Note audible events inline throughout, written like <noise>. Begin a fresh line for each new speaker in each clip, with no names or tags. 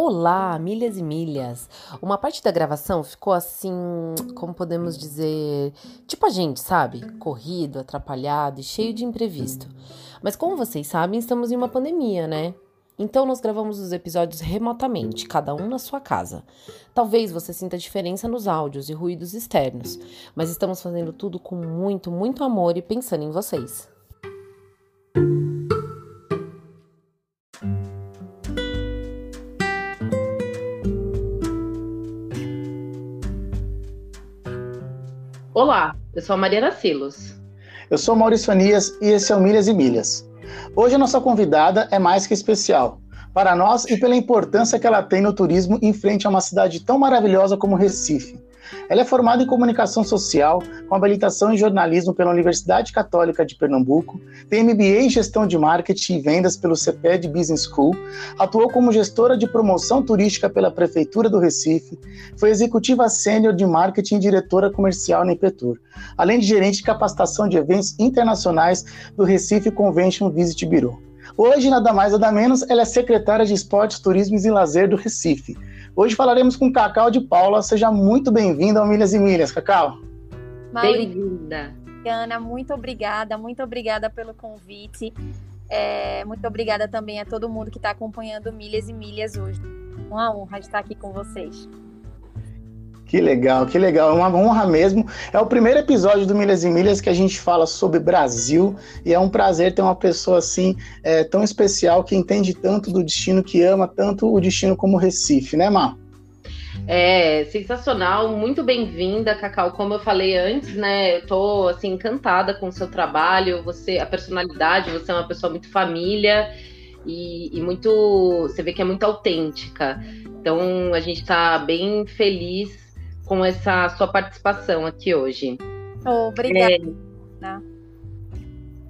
Olá, milhas e milhas! Uma parte da gravação ficou assim, como podemos dizer, tipo a gente, sabe? Corrido, atrapalhado e cheio de imprevisto. Mas como vocês sabem, estamos em uma pandemia, né? Então nós gravamos os episódios remotamente, cada um na sua casa. Talvez você sinta diferença nos áudios e ruídos externos, mas estamos fazendo tudo com muito, muito amor e pensando em vocês. Olá, eu sou a Mariana Silos.
Eu sou Maurício Anias e esse é o Milhas e Milhas. Hoje a nossa convidada é mais que especial para nós e pela importância que ela tem no turismo em frente a uma cidade tão maravilhosa como Recife. Ela é formada em comunicação social, com habilitação em jornalismo pela Universidade Católica de Pernambuco, tem MBA em gestão de marketing e vendas pelo CEPED Business School, atuou como gestora de promoção turística pela Prefeitura do Recife, foi executiva sênior de marketing e diretora comercial na Impetur, além de gerente de capacitação de eventos internacionais do Recife Convention Visit Bureau. Hoje, nada mais nada menos, ela é secretária de Esportes, Turismos e Lazer do Recife. Hoje falaremos com Cacau de Paula. Seja muito bem-vinda ao Milhas e Milhas, Cacau.
Bem-vinda. Ana, muito obrigada, muito obrigada pelo convite. É, muito obrigada também a todo mundo que está acompanhando Milhas e Milhas hoje. Uma honra estar aqui com vocês.
Que legal, que legal. É uma honra mesmo. É o primeiro episódio do Milhas e Milhas que a gente fala sobre Brasil e é um prazer ter uma pessoa assim é, tão especial que entende tanto do destino, que ama tanto o destino como Recife, né, Mar?
É, sensacional, muito bem-vinda, Cacau. Como eu falei antes, né, eu tô assim encantada com o seu trabalho, você, a personalidade, você é uma pessoa muito família e, e muito, você vê que é muito autêntica. Então a gente está bem feliz com essa sua participação aqui hoje.
Obrigada.
É,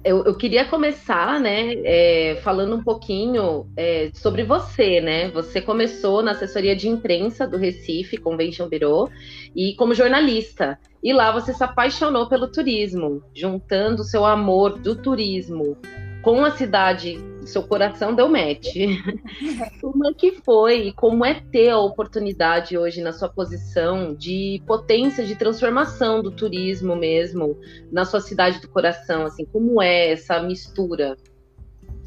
eu, eu, queria começar, né, é, falando um pouquinho é, sobre você, né? Você começou na assessoria de imprensa do Recife Convention Bureau e como jornalista. E lá você se apaixonou pelo turismo, juntando o seu amor do turismo com a cidade seu coração deu match. <laughs> como é que foi e como é ter a oportunidade hoje na sua posição de potência de transformação do turismo mesmo na sua cidade do coração, assim, como é essa mistura?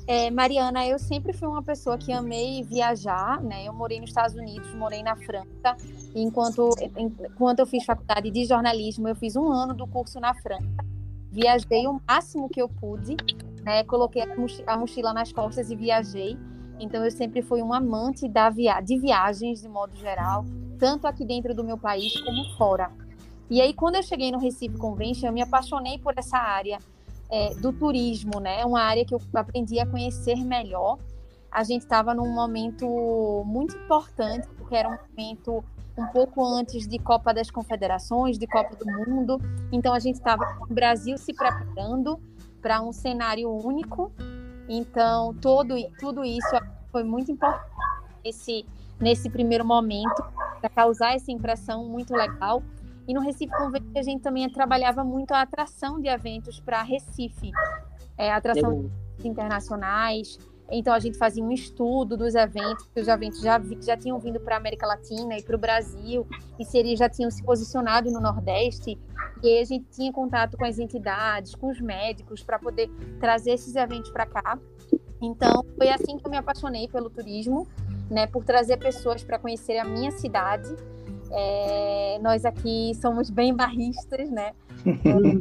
É, Mariana, eu sempre fui uma pessoa que amei viajar, né? Eu morei nos Estados Unidos, morei na França. enquanto, enquanto eu fiz faculdade de jornalismo, eu fiz um ano do curso na França. Viajei o máximo que eu pude né? Coloquei a mochila nas costas e viajei. Então eu sempre fui um amante da via de viagens de modo geral, tanto aqui dentro do meu país como fora. E aí quando eu cheguei no Recife Convention, eu me apaixonei por essa área é, do turismo, né? Uma área que eu aprendi a conhecer melhor. A gente estava num momento muito importante, porque era um momento um pouco antes de Copa das Confederações, de Copa do Mundo. Então a gente estava o Brasil se preparando para um cenário único. Então, todo, tudo isso foi muito importante nesse, nesse primeiro momento, para causar essa impressão muito legal. E no Recife Convite a gente também trabalhava muito a atração de eventos para Recife, é, atração internacionais, então a gente fazia um estudo dos eventos, que os eventos já, já tinham vindo para a América Latina e para o Brasil, e se eles já tinham se posicionado no Nordeste, e a gente tinha contato com as entidades, com os médicos, para poder trazer esses eventos para cá. Então foi assim que eu me apaixonei pelo turismo, né, por trazer pessoas para conhecer a minha cidade. É, nós aqui somos bem barristas, né? <laughs>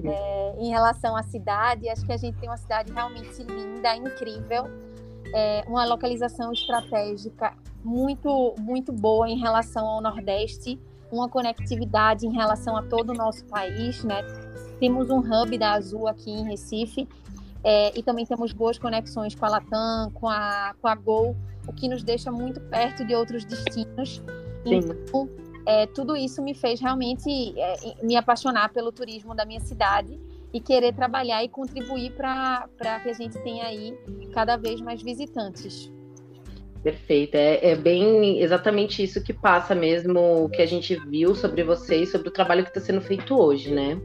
É, em relação à cidade, acho que a gente tem uma cidade realmente linda, incrível é, uma localização estratégica muito, muito boa em relação ao Nordeste, uma conectividade em relação a todo o nosso país, né? Temos um hub da Azul aqui em Recife é, e também temos boas conexões com a Latam, com a, com a Gol, o que nos deixa muito perto de outros destinos. Sim. Então, é, tudo isso me fez realmente é, me apaixonar pelo turismo da minha cidade e querer trabalhar e contribuir para que a gente tenha aí cada vez mais visitantes.
Perfeito, é, é, bem exatamente isso que passa mesmo, que a gente viu sobre vocês, sobre o trabalho que está sendo feito hoje, né?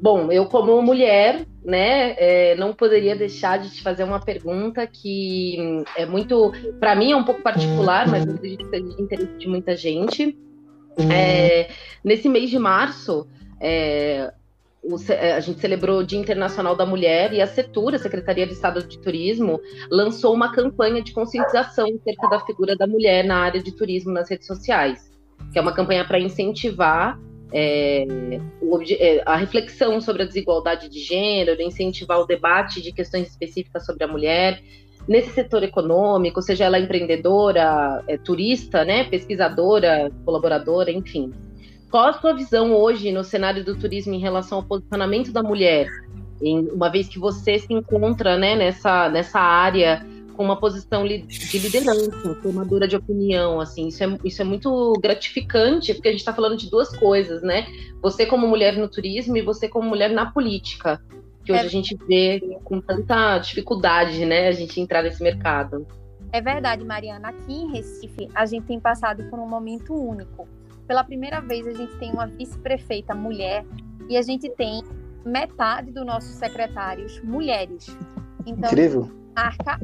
Bom, eu como mulher né, é, não poderia deixar de te fazer uma pergunta que é muito, para mim é um pouco particular, mas eu acredito que seja de interesse de muita gente. É, nesse mês de março, é, é, a gente celebrou o Dia Internacional da Mulher e a CETUR, a Secretaria de Estado de Turismo, lançou uma campanha de conscientização acerca da figura da mulher na área de turismo nas redes sociais, que é uma campanha para incentivar é, é, a reflexão sobre a desigualdade de gênero, incentivar o debate de questões específicas sobre a mulher nesse setor econômico, seja ela empreendedora, é, turista, né, pesquisadora, colaboradora, enfim. Qual a sua visão hoje no cenário do turismo em relação ao posicionamento da mulher, em, uma vez que você se encontra né, nessa, nessa área com uma posição de liderança, formadora de opinião, assim, isso é, isso é muito gratificante, porque a gente está falando de duas coisas, né? Você como mulher no turismo e você como mulher na política, que hoje é. a gente vê com tanta dificuldade, né, a gente entrar nesse mercado.
É verdade, Mariana. Aqui em Recife, a gente tem passado por um momento único. Pela primeira vez, a gente tem uma vice-prefeita mulher e a gente tem metade dos nossos secretários mulheres.
Então, Incrível.
Marca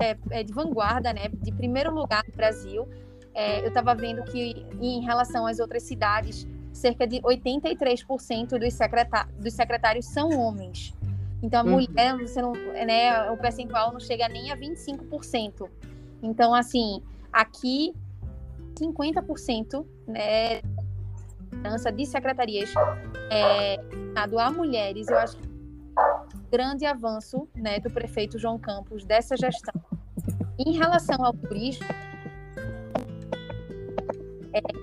é, é de vanguarda, né, de primeiro lugar no Brasil. É, eu estava vendo que, em relação às outras cidades, cerca de 83% dos, secretá dos secretários são homens. Então, a uhum. mulher, você não, né, o percentual não chega nem a 25%. Então, assim, aqui, 50% né, de secretarias é, a mulheres, eu acho que grande avanço né, do prefeito João Campos dessa gestão. Em relação ao turismo,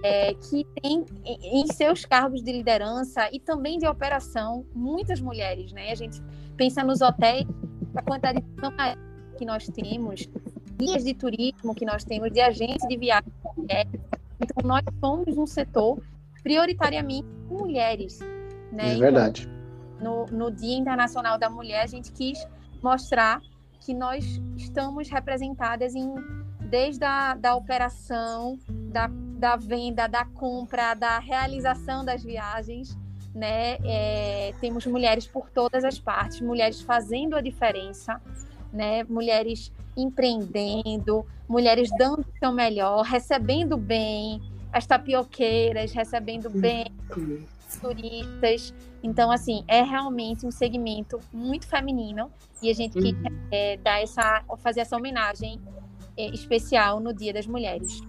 é, é, que tem em seus cargos de liderança e também de operação muitas mulheres, né? A gente pensa nos hotéis, a quantidade de que nós temos, guias de turismo que nós temos, de agentes de viagem. Então, nós somos um setor prioritariamente mulheres. Né?
É então, verdade.
Então, no, no Dia Internacional da Mulher, a gente quis mostrar que nós estamos representadas em desde a da operação, da, da venda, da compra, da realização das viagens, né? É, temos mulheres por todas as partes, mulheres fazendo a diferença, né? Mulheres empreendendo, mulheres dando o seu melhor, recebendo bem, as tapioqueiras recebendo bem, turistas. Então, assim, é realmente um segmento muito feminino e a gente uhum. quer é, dar essa, fazer essa homenagem é, especial no Dia das Mulheres.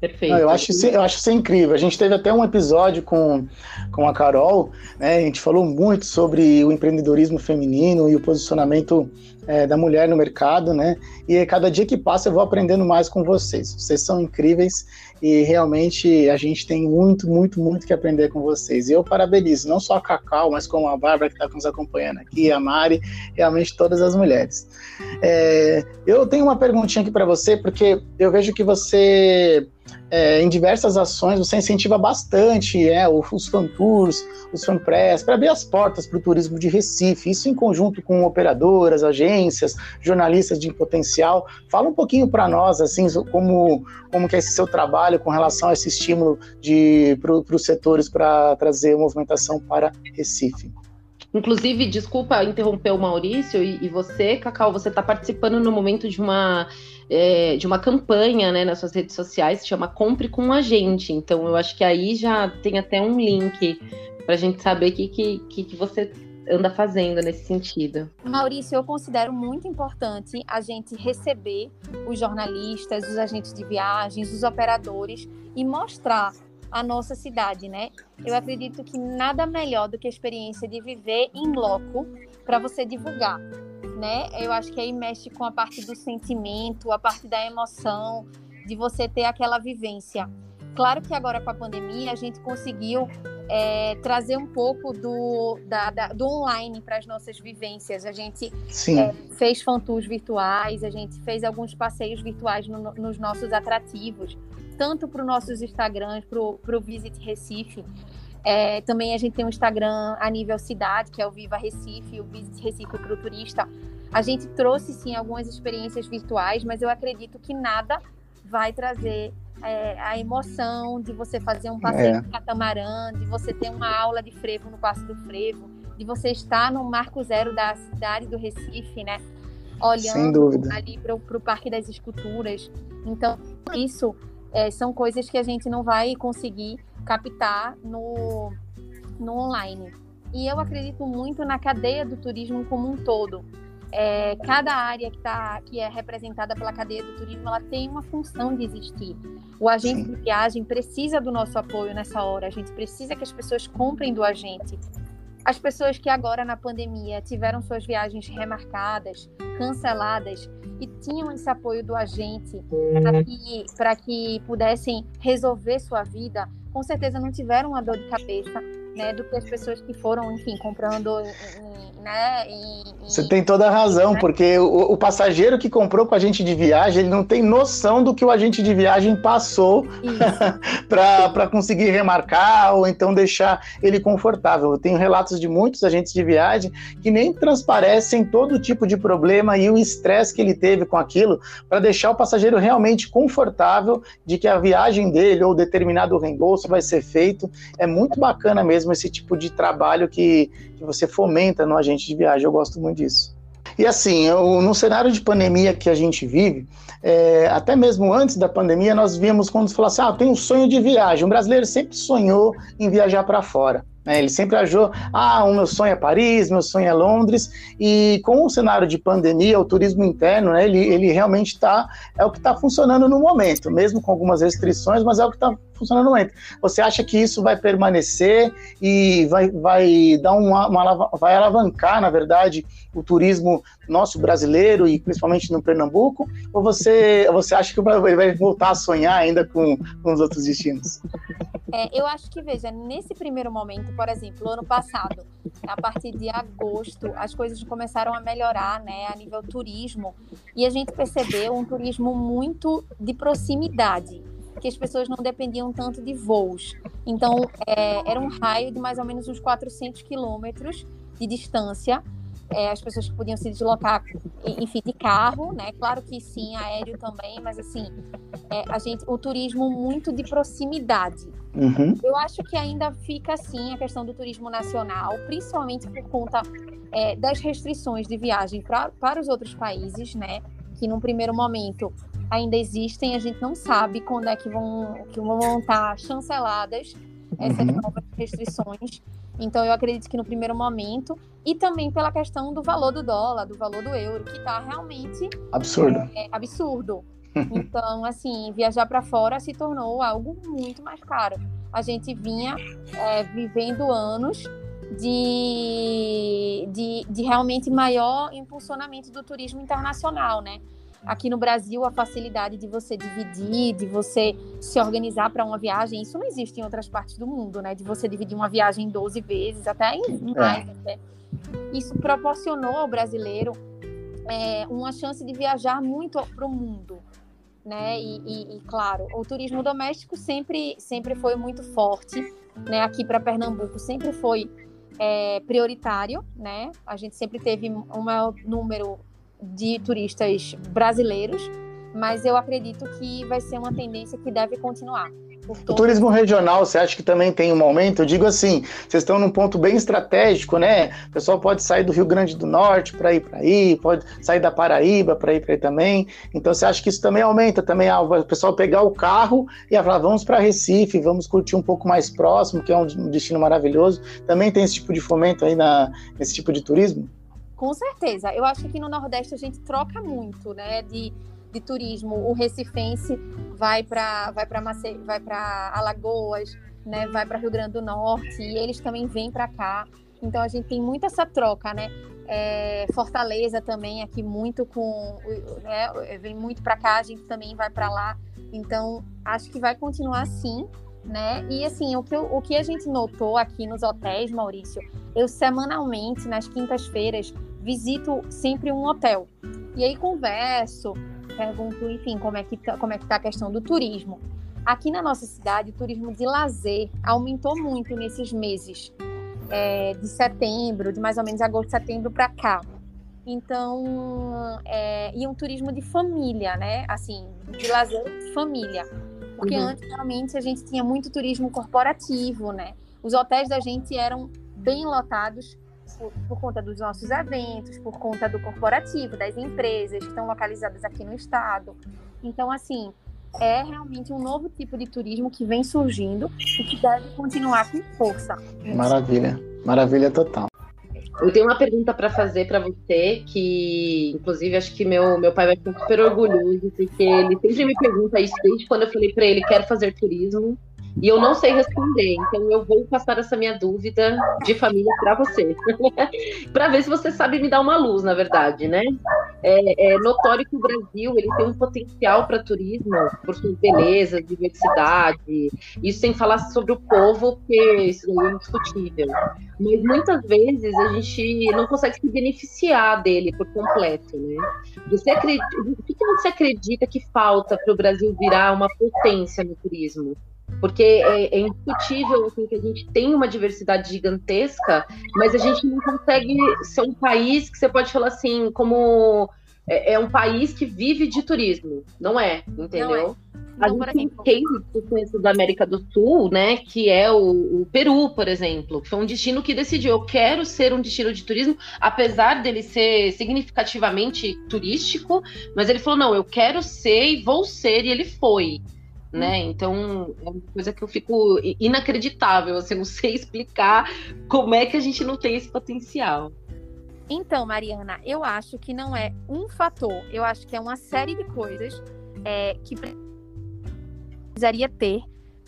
Perfeito. eu, acho isso, eu acho isso incrível. A gente teve até um episódio com, com a Carol, né? A gente falou muito sobre o empreendedorismo feminino e o posicionamento é, da mulher no mercado, né? E cada dia que passa eu vou aprendendo mais com vocês. Vocês são incríveis e realmente a gente tem muito, muito, muito que aprender com vocês. E eu parabenizo não só a Cacau, mas como a Bárbara que está nos acompanhando aqui, a Mari, realmente todas as mulheres. É, eu tenho uma perguntinha aqui para você, porque eu vejo que você é, em diversas ações você incentiva bastante é, os fan tours, os fan press, para abrir as portas para o turismo de Recife, isso em conjunto com operadoras, agências, jornalistas de potencial. Fala um pouquinho para nós, assim, como, como que é esse seu trabalho com relação a esse estímulo para os setores para trazer movimentação para Recife.
Inclusive, desculpa interromper o Maurício e, e você, Cacau, você está participando no momento de uma é, de uma campanha né, nas suas redes sociais que chama Compre com a Gente. Então, eu acho que aí já tem até um link para a gente saber o que, que, que você anda fazendo nesse sentido.
Maurício, eu considero muito importante a gente receber os jornalistas, os agentes de viagens, os operadores e mostrar a nossa cidade, né? Eu acredito que nada melhor do que a experiência de viver em loco para você divulgar, né? Eu acho que aí mexe com a parte do sentimento, a parte da emoção, de você ter aquela vivência. Claro que agora com a pandemia a gente conseguiu é, trazer um pouco do, da, da, do online para as nossas vivências. A gente é, fez fantours virtuais, a gente fez alguns passeios virtuais no, nos nossos atrativos tanto para os nossos Instagrams, para o Visit Recife. É, também a gente tem um Instagram a nível cidade, que é o Viva Recife, o Visit Recife para o turista. A gente trouxe sim algumas experiências virtuais, mas eu acredito que nada vai trazer é, a emoção de você fazer um passeio é. de catamarã, de você ter uma aula de frevo no Passo do Frevo, de você estar no marco zero da cidade do Recife, né? Olhando ali para o Parque das Esculturas. Então, isso é, são coisas que a gente não vai conseguir captar no, no online. E eu acredito muito na cadeia do turismo como um todo. É, cada área que, tá, que é representada pela cadeia do turismo, ela tem uma função de existir. O agente Sim. de viagem precisa do nosso apoio nessa hora. A gente precisa que as pessoas comprem do agente. As pessoas que agora na pandemia tiveram suas viagens remarcadas, canceladas e tinham esse apoio do agente para que, que pudessem resolver sua vida, com certeza não tiveram uma dor de cabeça né, do que as pessoas que foram, enfim, comprando né?
Você tem toda a razão, né? porque o, o, passageiro que comprou com a gente de viagem, ele não tem noção do que o agente de viagem passou <laughs> para conseguir remarcar ou então deixar ele confortável. Eu tenho relatos de muitos agentes de viagem que nem transparecem todo tipo de problema e o estresse que ele teve com aquilo para deixar o passageiro realmente confortável de que a viagem dele ou determinado reembolso vai ser feito. É muito bacana mesmo esse tipo de trabalho que, que você fomenta no agente de viagem. Eu gosto muito disso. E assim, eu, no cenário de pandemia que a gente vive, é, até mesmo antes da pandemia, nós víamos quando falou assim: ah, tem um sonho de viagem. O brasileiro sempre sonhou em viajar para fora. Né? Ele sempre achou, ah, o meu sonho é Paris, meu sonho é Londres, e com o cenário de pandemia, o turismo interno, né, ele, ele realmente está, é o que está funcionando no momento, mesmo com algumas restrições, mas é o que está funcionando no momento. Você acha que isso vai permanecer e vai, vai dar uma, uma vai alavancar, na verdade, o turismo nosso brasileiro e principalmente no Pernambuco? Ou você, você acha que ele vai voltar a sonhar ainda com, com os outros destinos?
É, eu acho que, veja, nesse primeiro momento, por exemplo, ano passado, a partir de agosto, as coisas começaram a melhorar, né, a nível turismo, e a gente percebeu um turismo muito de proximidade, que as pessoas não dependiam tanto de voos. Então, é, era um raio de mais ou menos uns 400 quilômetros de distância é, as pessoas que podiam se deslocar, enfim, de carro, né? Claro que sim, aéreo também, mas assim, é, a gente, o turismo muito de proximidade. Uhum. Eu acho que ainda fica assim a questão do turismo nacional, principalmente por conta é, das restrições de viagem pra, para os outros países, né? Que num primeiro momento ainda existem, a gente não sabe quando é que vão, que vão estar chanceladas essas uhum. novas restrições. Então, eu acredito que no primeiro momento, e também pela questão do valor do dólar, do valor do euro, que está realmente
absurdo.
É, absurdo. <laughs> Então, assim, viajar para fora se tornou algo muito mais caro. A gente vinha é, vivendo anos de, de, de realmente maior impulsionamento do turismo internacional, né? Aqui no Brasil, a facilidade de você dividir, de você se organizar para uma viagem, isso não existe em outras partes do mundo, né? De você dividir uma viagem em 12 vezes, até é. mais. É. Até. Isso proporcionou ao brasileiro é, uma chance de viajar muito para o mundo. Né? E, e, e, claro, o turismo doméstico sempre, sempre foi muito forte, né? Aqui para Pernambuco sempre foi é, prioritário, né? A gente sempre teve um maior número de turistas brasileiros, mas eu acredito que vai ser uma tendência que deve continuar.
O turismo regional, você acha que também tem um aumento? Eu digo assim, vocês estão num ponto bem estratégico, né? O pessoal pode sair do Rio Grande do Norte para ir para aí, pode sair da Paraíba para ir para aí também. Então você acha que isso também aumenta também ah, o pessoal pegar o carro e falar, vamos para Recife, vamos curtir um pouco mais próximo, que é um destino maravilhoso. Também tem esse tipo de fomento aí na, nesse tipo de turismo?
Com certeza. Eu acho que no Nordeste a gente troca muito, né, de, de turismo. O recifense vai para vai para vai para Alagoas, né, vai para Rio Grande do Norte e eles também vêm para cá. Então a gente tem muito essa troca, né? É, Fortaleza também aqui muito com, né, vem muito para cá, a gente também vai para lá. Então acho que vai continuar assim né? E assim, o que, o que a gente notou aqui nos hotéis, Maurício, eu semanalmente, nas quintas-feiras, visito sempre um hotel. E aí converso, pergunto, enfim, como é que tá, como é que tá a questão do turismo. Aqui na nossa cidade, o turismo de lazer aumentou muito nesses meses é, de setembro, de mais ou menos agosto, setembro para cá. Então, é, e um turismo de família, né? Assim, de lazer família. Porque uhum. antes, realmente, a gente tinha muito turismo corporativo, né? Os hotéis da gente eram bem lotados por, por, conta dos nossos eventos, por conta do corporativo, das empresas que estão localizadas aqui no estado. Então, assim, é realmente um novo tipo de turismo que vem surgindo e que deve continuar com força.
Maravilha, maravilha total.
Eu tenho uma pergunta para fazer para você, que inclusive acho que meu, meu pai vai ficar super orgulhoso, porque ele sempre me pergunta isso desde quando eu falei para ele quero fazer turismo. E eu não sei responder, então eu vou passar essa minha dúvida de família para você, <laughs> para ver se você sabe me dar uma luz, na verdade, né? É, é notório que o Brasil ele tem um potencial para turismo por sua beleza, diversidade. Isso sem falar sobre o povo, porque isso é indiscutível. Mas muitas vezes a gente não consegue se beneficiar dele por completo, né? Você acredita, o que você acredita que falta para o Brasil virar uma potência no turismo? Porque é, é indiscutível assim, que a gente tem uma diversidade gigantesca, mas a gente não consegue ser um país que você pode falar assim, como é, é um país que vive de turismo. Não é, entendeu? Não é. A gente tem cases da América do Sul, né, que é o, o, Peru, por exemplo, que foi um destino que decidiu, eu quero ser um destino de turismo, apesar dele ser significativamente turístico, mas ele falou, não, eu quero ser e vou ser, e ele foi né? Uhum. Então é uma coisa que eu fico inacreditável, assim, não sei explicar como é que a gente não tem esse potencial.
Então, Mariana, eu acho que não é um fator, eu acho que é uma série de coisas é, que precisaria ter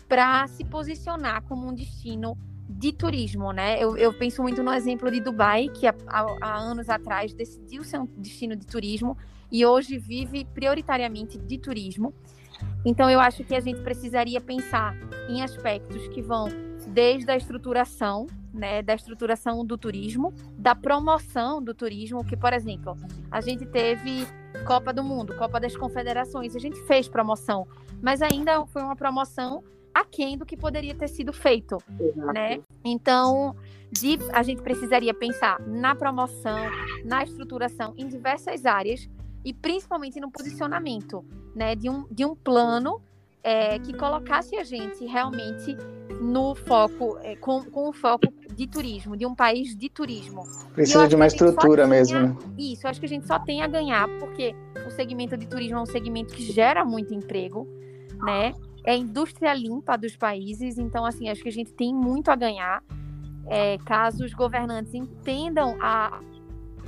para se posicionar como um destino de turismo, né? Eu, eu, penso muito no exemplo de Dubai, que há, há anos atrás decidiu ser um destino de turismo e hoje vive prioritariamente de turismo. Então, eu acho que a gente precisaria pensar em aspectos que vão desde a estruturação, né, da estruturação do turismo, da promoção do turismo, que, por exemplo, a gente teve Copa do Mundo, Copa das Confederações, a gente fez promoção, mas ainda foi uma promoção aquém do que poderia ter sido feito, né? Então, de, a gente precisaria pensar na promoção, na estruturação, em diversas áreas e principalmente no posicionamento, né, de um, de um plano é, que colocasse a gente realmente no foco, é, com, com o foco de turismo, de um país de turismo.
Precisa de uma estrutura mesmo, né?
Isso, acho que a gente só tem a ganhar, porque o segmento de turismo é um segmento que gera muito emprego, né? É a indústria limpa dos países, então, assim, acho que a gente tem muito a ganhar. É, caso os governantes entendam a,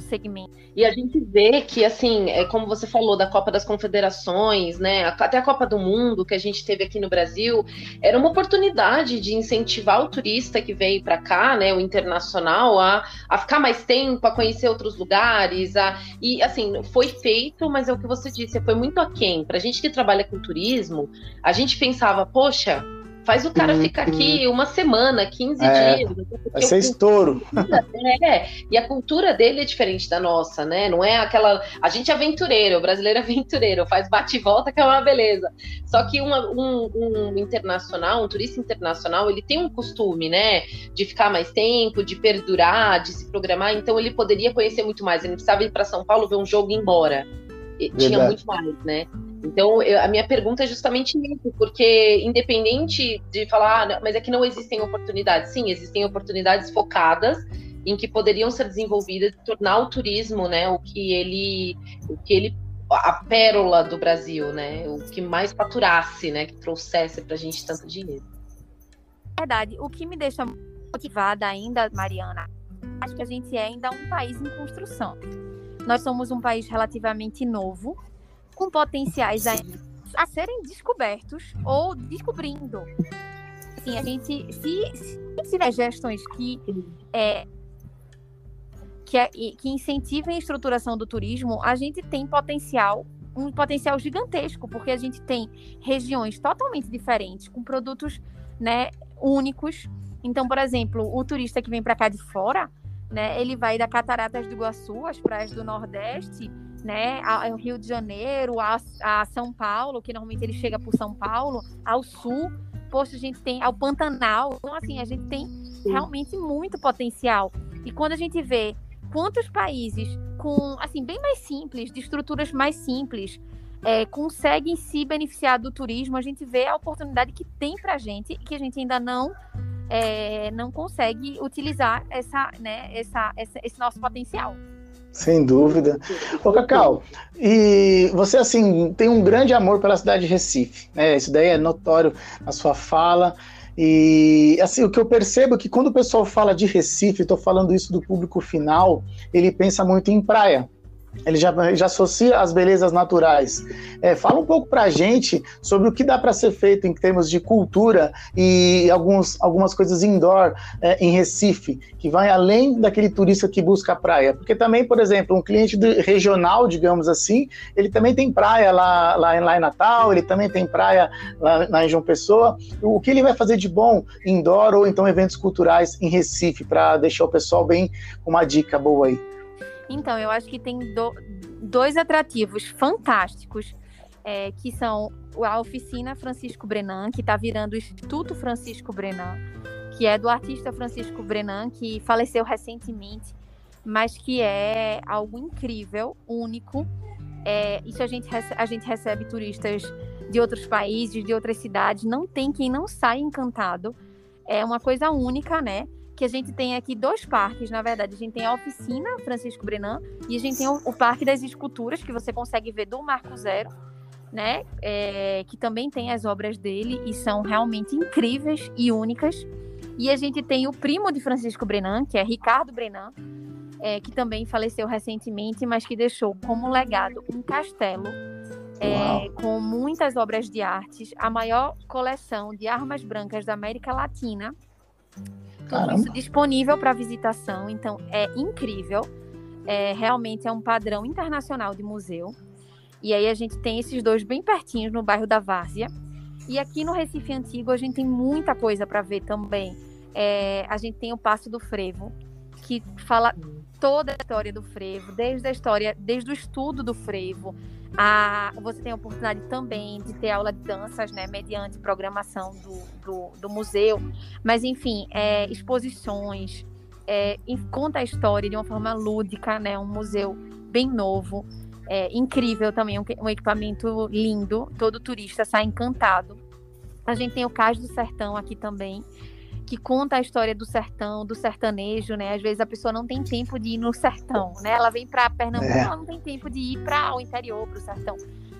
segmento.
E a gente vê que, assim, é como você falou da Copa das Confederações, né, até a Copa do Mundo que a gente teve aqui no Brasil, era uma oportunidade de incentivar o turista que veio para cá, né, o internacional, a, a ficar mais tempo, a conhecer outros lugares, a, e, assim, foi feito, mas é o que você disse, foi muito aquém. Para a gente que trabalha com turismo, a gente pensava, poxa, Faz o cara ficar aqui uma semana, 15 é, dias.
Vai ser estouro.
É, e a cultura dele é diferente da nossa, né? Não é aquela. A gente é aventureiro, o brasileiro é aventureiro, faz bate e volta, que é uma beleza. Só que uma, um, um internacional, um turista internacional, ele tem um costume, né? De ficar mais tempo, de perdurar, de se programar. Então ele poderia conhecer muito mais. Ele não precisava ir para São Paulo ver um jogo e ir embora. Tinha muito mais, né? Então, eu, a minha pergunta é justamente isso, porque independente de falar, ah, mas é que não existem oportunidades, sim, existem oportunidades focadas em que poderiam ser desenvolvidas e tornar o turismo, né, o que ele, o que ele, a pérola do Brasil, né, o que mais faturasse, né, que trouxesse para a gente tanto dinheiro.
Verdade. O que me deixa motivada ainda, Mariana, acho que a gente é ainda um país em construção. Nós somos um país relativamente novo, com potenciais a, a serem descobertos ou descobrindo. Assim, a gente, se, se tiver gestões que, é, que, é, que incentivem a estruturação do turismo, a gente tem potencial um potencial gigantesco, porque a gente tem regiões totalmente diferentes, com produtos né, únicos. Então, por exemplo, o turista que vem para cá de fora, né, ele vai da Cataratas do Iguaçu, as praias do Nordeste, né, ao Rio de Janeiro, a, a São Paulo, que normalmente ele chega por São Paulo, ao sul. Poxa, a gente tem ao Pantanal. Então, assim, a gente tem realmente muito potencial. E quando a gente vê quantos países com, assim, bem mais simples, de estruturas mais simples, é, conseguem se beneficiar do turismo, a gente vê a oportunidade que tem para a gente e que a gente ainda não é, não consegue utilizar essa, né, essa, essa, esse nosso potencial.
Sem dúvida. Ô, Cacau, e você, assim, tem um grande amor pela cidade de Recife, né? Isso daí é notório na sua fala. E, assim, o que eu percebo é que quando o pessoal fala de Recife, estou falando isso do público final, ele pensa muito em praia ele já, já associa as belezas naturais. É, fala um pouco para a gente sobre o que dá para ser feito em termos de cultura e alguns, algumas coisas indoor é, em Recife, que vai além daquele turista que busca a praia. Porque também, por exemplo, um cliente de, regional, digamos assim, ele também tem praia lá, lá, lá em Natal, ele também tem praia lá, lá em João Pessoa. O que ele vai fazer de bom indoor ou então eventos culturais em Recife, para deixar o pessoal bem uma dica boa aí?
Então, eu acho que tem do, dois atrativos fantásticos, é, que são a oficina Francisco Brenan, que está virando o Instituto Francisco Brenan, que é do artista Francisco Brenan, que faleceu recentemente, mas que é algo incrível, único. É, isso a gente, a gente recebe turistas de outros países, de outras cidades, não tem quem não saia encantado. É uma coisa única, né? Que a gente tem aqui dois parques, na verdade. A gente tem a oficina Francisco Brenan e a gente tem o, o Parque das Esculturas, que você consegue ver do Marco Zero, né? É, que também tem as obras dele e são realmente incríveis e únicas. E a gente tem o primo de Francisco Brenan, que é Ricardo Brenan, é, que também faleceu recentemente, mas que deixou como legado um castelo é, com muitas obras de artes, a maior coleção de armas brancas da América Latina tudo isso disponível para visitação, então é incrível. É, realmente é um padrão internacional de museu. E aí a gente tem esses dois bem pertinhos no bairro da Várzea. E aqui no Recife Antigo a gente tem muita coisa para ver também. É, a gente tem o Passo do Frevo, que fala toda a história do frevo, desde a história, desde o estudo do frevo, a, você tem a oportunidade também de ter aula de danças, né, mediante programação do, do, do museu. Mas, enfim, é, exposições, é, conta a história de uma forma lúdica, né, um museu bem novo, é, incrível também, um, um equipamento lindo, todo turista sai encantado. A gente tem o Cais do Sertão aqui também, que conta a história do sertão, do sertanejo, né? Às vezes a pessoa não tem tempo de ir no sertão, né? Ela vem para Pernambuco, é. ela não tem tempo de ir para o interior, para o sertão.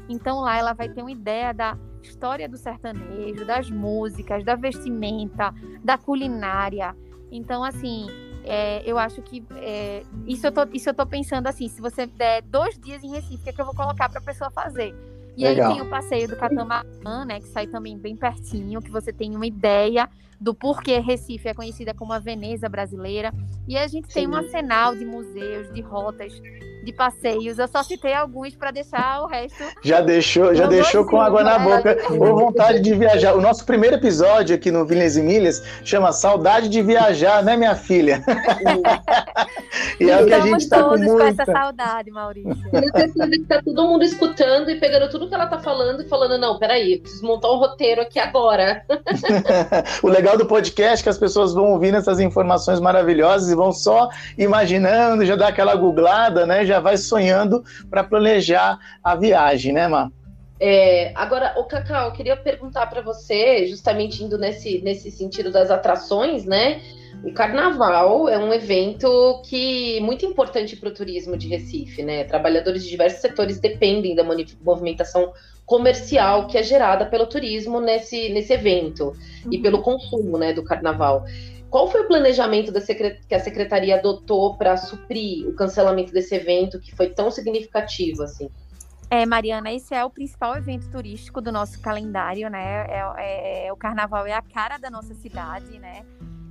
Então lá ela vai ter uma ideia da história do sertanejo, das músicas, da vestimenta, da culinária. Então, assim, é, eu acho que é, isso, eu tô, isso eu tô pensando assim, se você der dois dias em Recife, o que, é que eu vou colocar para a pessoa fazer? E Legal. aí tem o passeio do Catamarã, né, que sai também bem pertinho, que você tem uma ideia do porquê Recife é conhecida como a Veneza brasileira. E a gente Sim. tem um arsenal de museus, de rotas, de passeios. Eu só citei alguns para deixar o resto.
Já deixou, já deixou com água na boca ou vontade de viajar. O nosso primeiro episódio aqui no Vilhas e Milhas chama Saudade de Viajar, né, minha filha?
e <laughs> é o que a gente está com muita... com essa saudade, Maurício.
Tá todo mundo escutando e pegando tudo que ela tá falando e falando, não, peraí, preciso montar um roteiro aqui agora. <laughs>
o legal do podcast é que as pessoas vão ouvindo essas informações maravilhosas e vão só imaginando, já dá aquela googlada, né? Já já vai sonhando para planejar a viagem, né, Má?
É, agora, o Cacau, eu queria perguntar para você, justamente indo nesse, nesse sentido das atrações, né? O carnaval é um evento que muito importante para o turismo de Recife, né? Trabalhadores de diversos setores dependem da movimentação comercial que é gerada pelo turismo nesse, nesse evento uhum. e pelo consumo, né, do carnaval. Qual foi o planejamento que a secretaria adotou para suprir o cancelamento desse evento que foi tão significativo assim?
É, Mariana, esse é o principal evento turístico do nosso calendário, né? É, é, é, o carnaval é a cara da nossa cidade, né?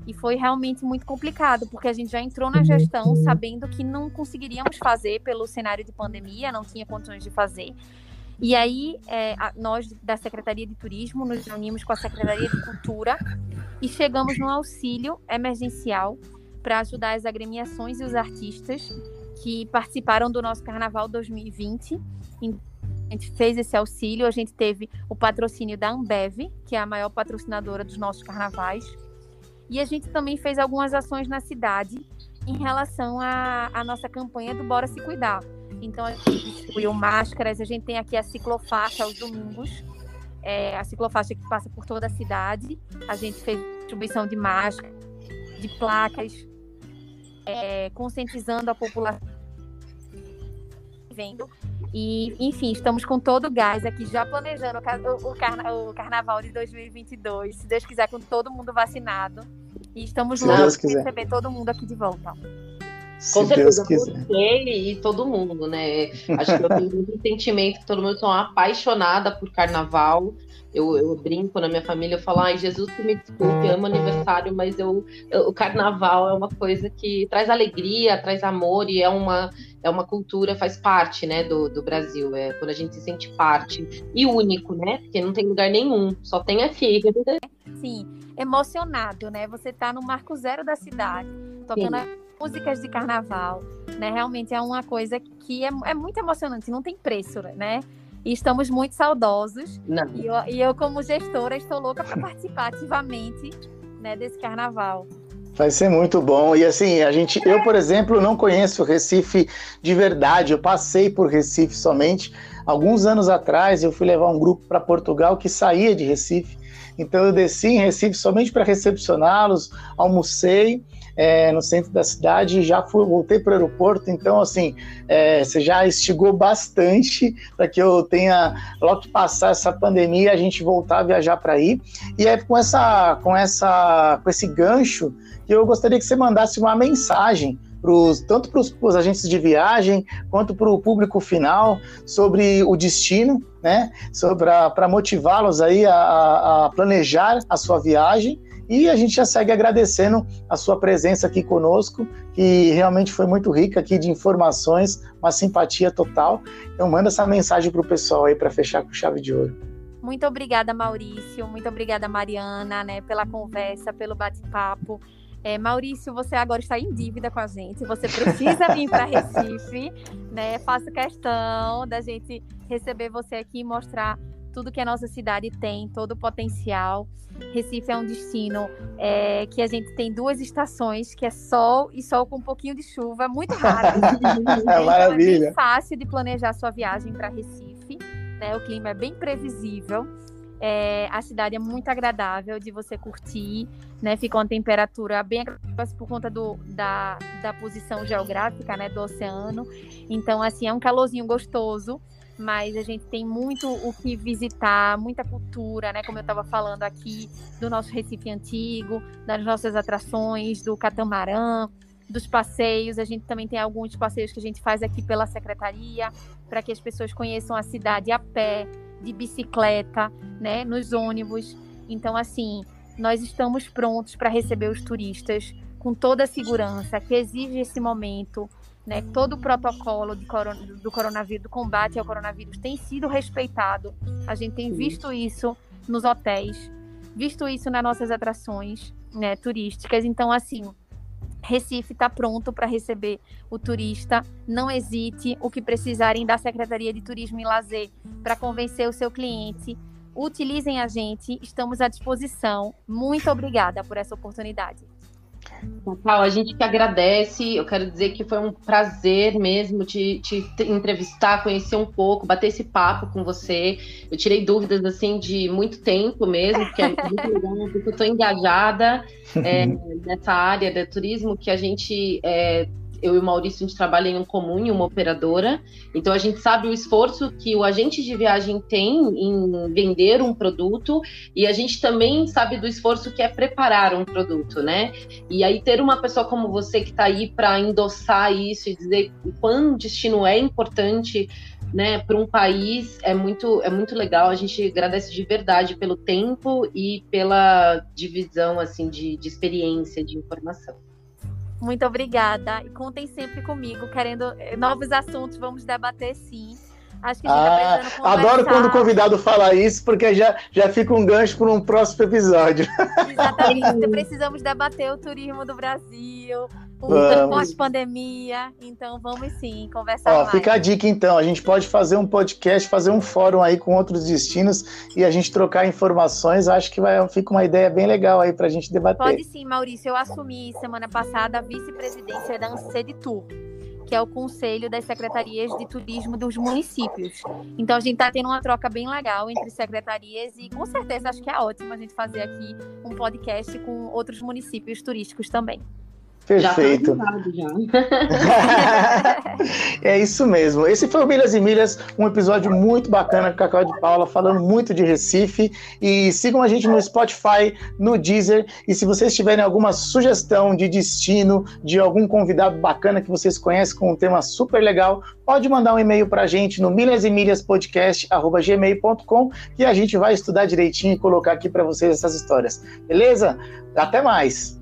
E foi realmente muito complicado, porque a gente já entrou na gestão sabendo que não conseguiríamos fazer pelo cenário de pandemia, não tinha condições de fazer. E aí, é, a, nós da Secretaria de Turismo nos reunimos com a Secretaria de Cultura e chegamos no auxílio emergencial para ajudar as agremiações e os artistas que participaram do nosso Carnaval 2020. A gente fez esse auxílio, a gente teve o patrocínio da Ambev, que é a maior patrocinadora dos nossos carnavais, e a gente também fez algumas ações na cidade em relação à, nossa campanha do Bora Se Cuidar. Então, a gente distribuiu máscaras, a gente tem aqui a ciclofaixa aos domingos, é, a ciclofaixa que passa por toda a cidade. A gente fez distribuição de máscaras, de placas, é, conscientizando a população vendo. E, enfim, estamos com todo o gás aqui, já planejando o, carna, o carnaval de 2022, se Deus quiser, com todo mundo vacinado. E estamos lá para receber todo mundo aqui de volta.
Se Com certeza, você e todo mundo, né? Acho que eu tenho muito sentimento que todo mundo é apaixonada por carnaval. Eu, eu, brinco na minha família, eu falo, ai, Jesus que me desculpe, amo aniversário, mas eu, eu, o carnaval é uma coisa que traz alegria, traz amor e é uma, é uma cultura, faz parte, né, do, do Brasil. É quando a gente se sente parte. E único, né? Porque não tem lugar nenhum, só tem aqui.
Sim, emocionado, né? Você tá no marco zero da cidade, tocando Sim músicas de carnaval, né? Realmente é uma coisa que é, é muito emocionante, não tem preço, né? E estamos muito saudosos. E eu, e eu, como gestora, estou louca para participar ativamente né, desse carnaval.
Vai ser muito bom. E assim, a gente, eu, por exemplo, não conheço Recife de verdade. Eu passei por Recife somente. Alguns anos atrás, eu fui levar um grupo para Portugal que saía de Recife. Então eu desci em Recife somente para recepcioná-los, almocei é, no centro da cidade já fui, voltei para o aeroporto. Então, assim, é, você já instigou bastante para que eu tenha, logo que passar essa pandemia, a gente voltar a viajar para aí. E é com, essa, com, essa, com esse gancho que eu gostaria que você mandasse uma mensagem Pros, tanto para os agentes de viagem quanto para o público final sobre o destino, né? Para motivá-los aí a, a, planejar a sua viagem e a gente já segue agradecendo a sua presença aqui conosco, que realmente foi muito rica aqui de informações, uma simpatia total. Então manda essa mensagem para o pessoal aí para fechar com chave de ouro.
Muito obrigada, Maurício. Muito obrigada, Mariana, né, pela conversa, pelo bate-papo. É, Maurício, você agora está em dívida com a gente. Você precisa vir para <laughs> Recife, né? Faço questão da gente receber você aqui e mostrar tudo que a nossa cidade tem, todo o potencial. Recife é um destino é, que a gente tem duas estações, que é sol e sol com um pouquinho de chuva, muito raro. <laughs>
então, Maravilha. É bem
fácil de planejar sua viagem para Recife. Né? O clima é bem previsível. É, a cidade é muito agradável de você curtir, né? Fica uma temperatura bem agradável por conta do, da, da posição geográfica, né? Do oceano. Então, assim, é um calorzinho gostoso mas a gente tem muito o que visitar, muita cultura, né? Como eu estava falando aqui, do nosso Recife antigo, das nossas atrações, do catamarã, dos passeios. A gente também tem alguns passeios que a gente faz aqui pela secretaria, para que as pessoas conheçam a cidade a pé, de bicicleta, né? Nos ônibus. Então, assim, nós estamos prontos para receber os turistas com toda a segurança que exige esse momento né, todo o protocolo do coronavírus, do combate ao coronavírus tem sido respeitado. A gente tem visto isso nos hotéis, visto isso nas nossas atrações né, turísticas. Então, assim, Recife está pronto para receber o turista. Não hesite o que precisarem da Secretaria de Turismo e Lazer para convencer o seu cliente. Utilizem a gente, estamos à disposição. Muito obrigada por essa oportunidade.
Natal, a gente que agradece. Eu quero dizer que foi um prazer mesmo te, te, entrevistar, conhecer um pouco, bater esse papo com você. Eu tirei dúvidas assim de muito tempo mesmo, porque é muito <laughs> legal, porque eu estou engajada é, nessa área do turismo que a gente é, eu e o Maurício, a gente trabalha em um comum, em uma operadora, então a gente sabe o esforço que o agente de viagem tem em vender um produto e a gente também sabe do esforço que é preparar um produto, né? E aí ter uma pessoa como você que está aí para endossar isso e dizer o quão destino é importante né, para um país é muito é muito legal. A gente agradece de verdade pelo tempo e pela divisão assim de, de experiência, de informação.
Muito obrigada. E contem sempre comigo, querendo eh, novos assuntos, vamos debater sim.
Acho que a gente tá ah, tá Adoro quando o convidado fala isso, porque já, já fica um gancho para um próximo episódio.
Exatamente. Precisamos debater o turismo do Brasil, pós-pandemia. Então vamos sim conversar
Ó,
mais.
Fica a dica então. A gente pode fazer um podcast, fazer um fórum aí com outros destinos e a gente trocar informações. Acho que vai, fica uma ideia bem legal aí para a gente debater.
Pode sim, Maurício. Eu assumi semana passada a vice-presidência da Anced Tour que é o Conselho das Secretarias de Turismo dos municípios. Então a gente está tendo uma troca bem legal entre secretarias e com certeza acho que é ótimo a gente fazer aqui um podcast com outros municípios turísticos também.
Perfeito. Já já. <laughs> é isso mesmo. Esse foi o Milhas e Milhas, um episódio muito bacana com a Cacau de Paula, falando muito de Recife. E sigam a gente no Spotify, no Deezer. E se vocês tiverem alguma sugestão de destino, de algum convidado bacana que vocês conhecem com um tema super legal, pode mandar um e-mail para a gente no milhasemilhaspodcast.gmail.com que a gente vai estudar direitinho e colocar aqui para vocês essas histórias. Beleza? Até mais!